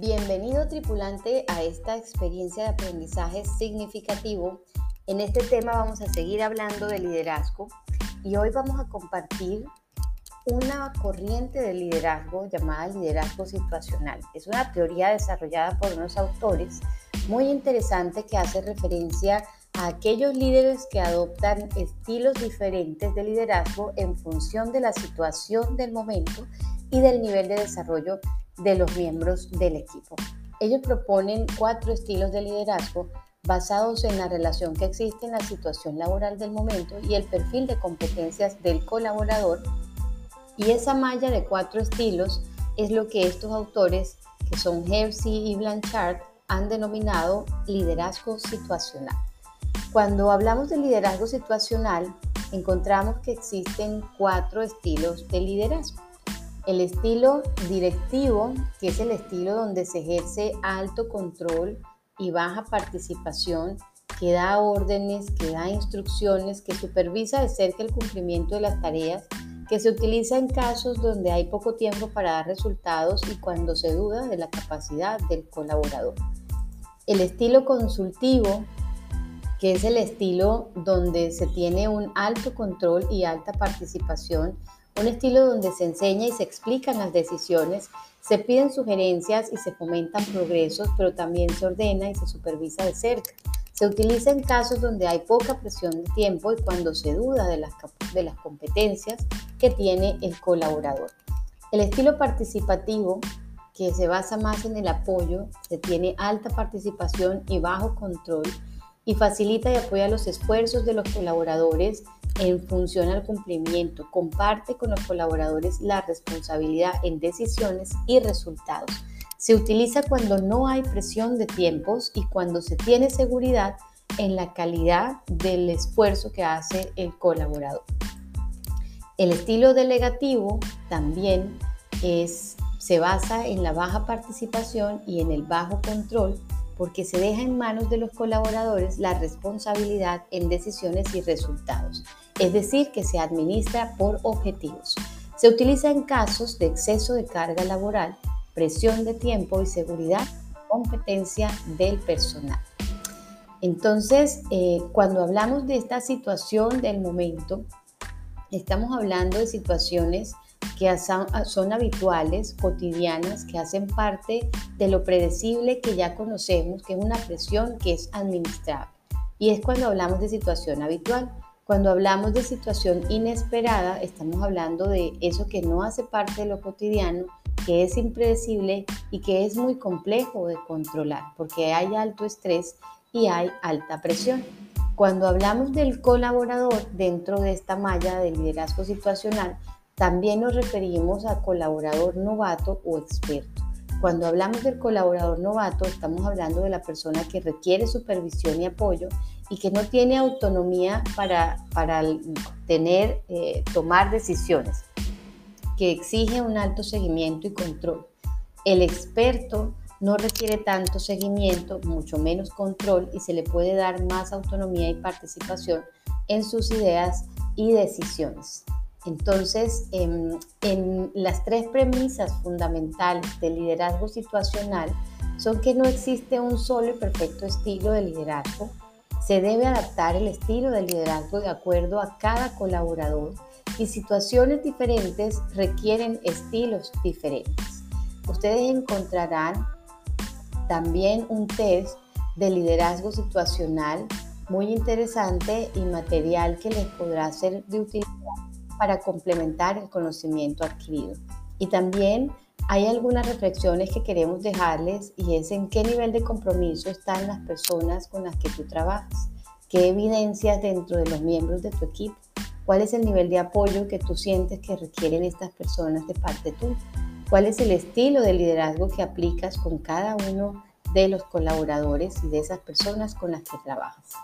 Bienvenido tripulante a esta experiencia de aprendizaje significativo. En este tema vamos a seguir hablando de liderazgo y hoy vamos a compartir una corriente de liderazgo llamada liderazgo situacional. Es una teoría desarrollada por unos autores muy interesante que hace referencia a aquellos líderes que adoptan estilos diferentes de liderazgo en función de la situación del momento y del nivel de desarrollo de los miembros del equipo. Ellos proponen cuatro estilos de liderazgo basados en la relación que existe en la situación laboral del momento y el perfil de competencias del colaborador. Y esa malla de cuatro estilos es lo que estos autores, que son Hersey y Blanchard, han denominado liderazgo situacional. Cuando hablamos de liderazgo situacional, encontramos que existen cuatro estilos de liderazgo. El estilo directivo, que es el estilo donde se ejerce alto control y baja participación, que da órdenes, que da instrucciones, que supervisa de cerca el cumplimiento de las tareas, que se utiliza en casos donde hay poco tiempo para dar resultados y cuando se duda de la capacidad del colaborador. El estilo consultivo, que es el estilo donde se tiene un alto control y alta participación, un estilo donde se enseña y se explican las decisiones, se piden sugerencias y se fomentan progresos, pero también se ordena y se supervisa de cerca. Se utiliza en casos donde hay poca presión de tiempo y cuando se duda de las, de las competencias que tiene el colaborador. El estilo participativo, que se basa más en el apoyo, se tiene alta participación y bajo control y facilita y apoya los esfuerzos de los colaboradores en función al cumplimiento. Comparte con los colaboradores la responsabilidad en decisiones y resultados. Se utiliza cuando no hay presión de tiempos y cuando se tiene seguridad en la calidad del esfuerzo que hace el colaborador. El estilo delegativo también es, se basa en la baja participación y en el bajo control porque se deja en manos de los colaboradores la responsabilidad en decisiones y resultados, es decir, que se administra por objetivos. Se utiliza en casos de exceso de carga laboral, presión de tiempo y seguridad, competencia del personal. Entonces, eh, cuando hablamos de esta situación del momento, estamos hablando de situaciones que son, habituales, cotidianas, que hacen parte de lo predecible que ya conocemos, que es una presión que es administrable. Y es cuando hablamos de situación habitual. Cuando hablamos de situación inesperada, estamos hablando de eso que no hace parte de lo cotidiano, que es impredecible y que es muy complejo de controlar, porque hay alto estrés y hay alta presión. Cuando hablamos del colaborador dentro de esta malla de liderazgo situacional, también nos referimos a colaborador novato o experto. Cuando hablamos del colaborador novato, estamos hablando de la persona que requiere supervisión y apoyo y que no tiene autonomía para, para tener, eh, tomar decisiones, que exige un alto seguimiento y control. El experto no requiere tanto seguimiento, mucho menos control y se le puede dar más autonomía y participación en sus ideas y decisiones. Entonces, en, las tres premisas fundamentales del liderazgo situacional son que no existe un solo y perfecto estilo de liderazgo. Se debe adaptar el estilo de liderazgo de acuerdo a cada colaborador y situaciones diferentes requieren estilos diferentes. Ustedes encontrarán también un test de liderazgo situacional muy interesante y material que les podrá ser de utilidad para complementar el conocimiento adquirido. Y también hay algunas reflexiones que queremos dejarles y es en qué nivel de compromiso están las personas con las que tú trabajas, qué evidencias dentro de los miembros de tu equipo, cuál es el nivel de apoyo que tú sientes que requieren estas personas de parte tuya, cuál es el estilo de liderazgo que aplicas con cada uno de los colaboradores y de esas personas con las que trabajas.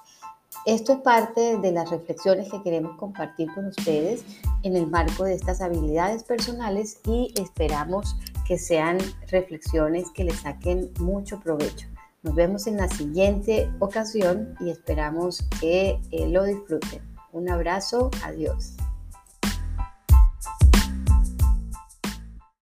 Esto es parte de las reflexiones que queremos compartir con ustedes en el marco de estas habilidades personales y esperamos que sean reflexiones que les saquen mucho provecho. Nos vemos en la siguiente ocasión y esperamos que eh, lo disfruten. Un abrazo, adiós.